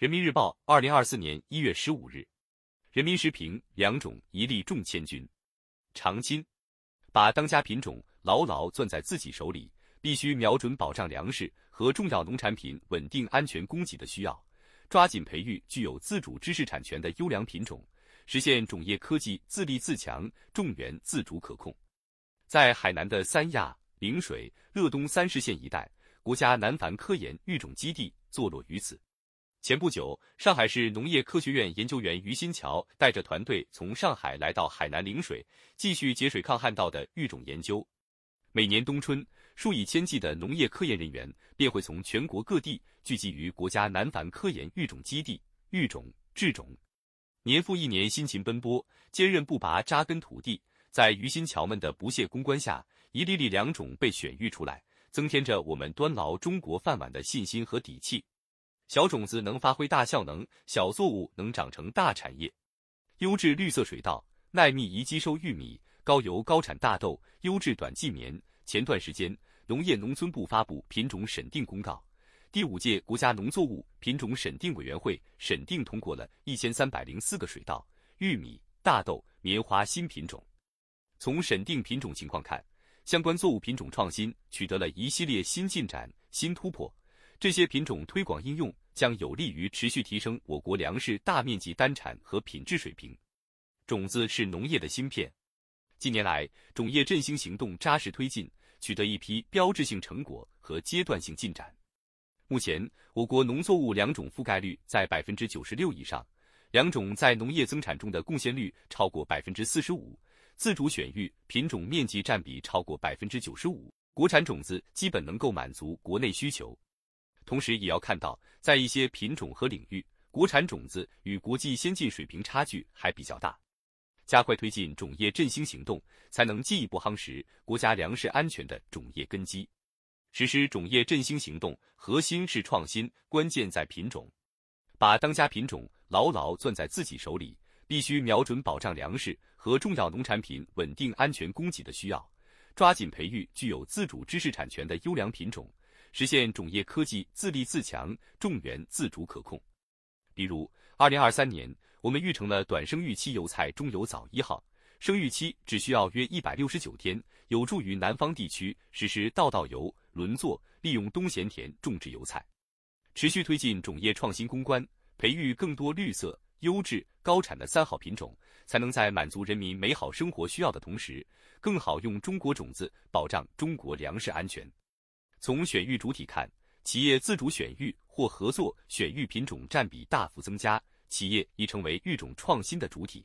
人民日报，二零二四年一月十五日。人民时评：良种一粒重千钧。长青，把当家品种牢牢攥在自己手里，必须瞄准保障粮食和重要农产品稳定安全供给的需要，抓紧培育具有自主知识产权的优良品种，实现种业科技自立自强、种源自主可控。在海南的三亚、陵水、乐东三市县一带，国家南繁科研育种基地坐落于此。前不久，上海市农业科学院研究员于新桥带着团队从上海来到海南陵水，继续节水抗旱稻的育种研究。每年冬春，数以千计的农业科研人员便会从全国各地聚集于国家南繁科研育种基地育种制种，年复一年辛勤奔波，坚韧不拔扎根土地。在于新桥们的不懈攻关下，一粒粒良种被选育出来，增添着我们端牢中国饭碗的信心和底气。小种子能发挥大效能，小作物能长成大产业。优质绿色水稻、耐密宜积收玉米、高油高产大豆、优质短季棉。前段时间，农业农村部发布品种审定公告，第五届国家农作物品种审定委员会审定通过了一千三百零四个水稻、玉米、大豆、棉花新品种。从审定品种情况看，相关作物品种创新取得了一系列新进展、新突破。这些品种推广应用将有利于持续提升我国粮食大面积单产和品质水平。种子是农业的芯片。近年来，种业振兴行动扎实推进，取得一批标志性成果和阶段性进展。目前，我国农作物良种覆盖率在百分之九十六以上，良种在农业增产中的贡献率超过百分之四十五，自主选育品种面积占比超过百分之九十五，国产种子基本能够满足国内需求。同时，也要看到，在一些品种和领域，国产种子与国际先进水平差距还比较大。加快推进种业振兴行动，才能进一步夯实国家粮食安全的种业根基。实施种业振兴行动，核心是创新，关键在品种。把当家品种牢牢攥在自己手里，必须瞄准保障粮食和重要农产品稳定安全供给的需要，抓紧培育具有自主知识产权的优良品种。实现种业科技自立自强、种源自主可控。比如，二零二三年，我们育成了短生育期油菜中油早一号，生育期只需要约一百六十九天，有助于南方地区实施稻稻油轮作，利用冬闲田种植油菜。持续推进种业创新攻关，培育更多绿色、优质、高产的三好品种，才能在满足人民美好生活需要的同时，更好用中国种子保障中国粮食安全。从选育主体看，企业自主选育或合作选育品种占比大幅增加，企业已成为育种创新的主体。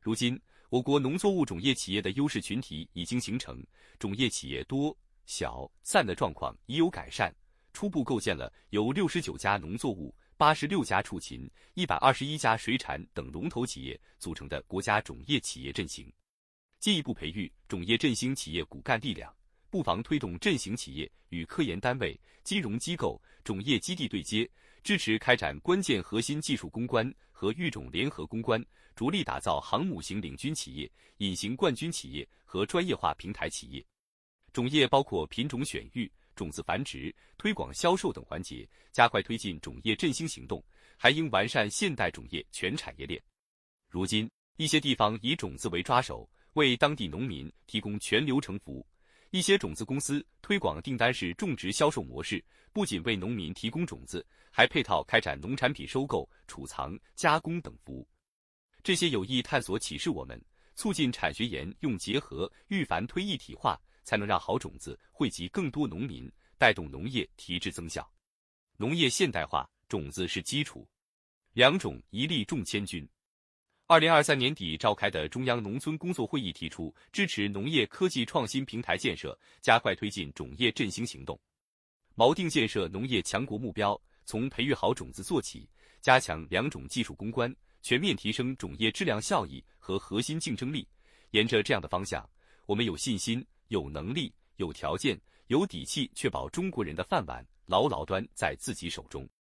如今，我国农作物种业企业的优势群体已经形成，种业企业多、小、散的状况已有改善，初步构建了由六十九家农作物、八十六家畜禽、一百二十一家水产等龙头企业组成的国家种业企业阵型。进一步培育种业振兴企业骨干力量。不妨推动振兴企业与科研单位、金融机构、种业基地对接，支持开展关键核心技术攻关和育种联合攻关，着力打造航母型领军企业、隐形冠军企业和专业化平台企业。种业包括品种选育、种子繁殖、推广销售等环节，加快推进种业振兴行动，还应完善现代种业全产业链。如今，一些地方以种子为抓手，为当地农民提供全流程服务。一些种子公司推广订单式种植销售模式，不仅为农民提供种子，还配套开展农产品收购、储藏、加工等服务。这些有益探索启示我们，促进产学研用结合、育繁推一体化，才能让好种子惠及更多农民，带动农业提质增效。农业现代化，种子是基础，良种一粒重千钧。二零二三年底召开的中央农村工作会议提出，支持农业科技创新平台建设，加快推进种业振兴行动，锚定建设农业强国目标，从培育好种子做起，加强良种技术攻关，全面提升种业质量效益和核心竞争力。沿着这样的方向，我们有信心、有能力、有条件、有底气，确保中国人的饭碗牢牢端在自己手中。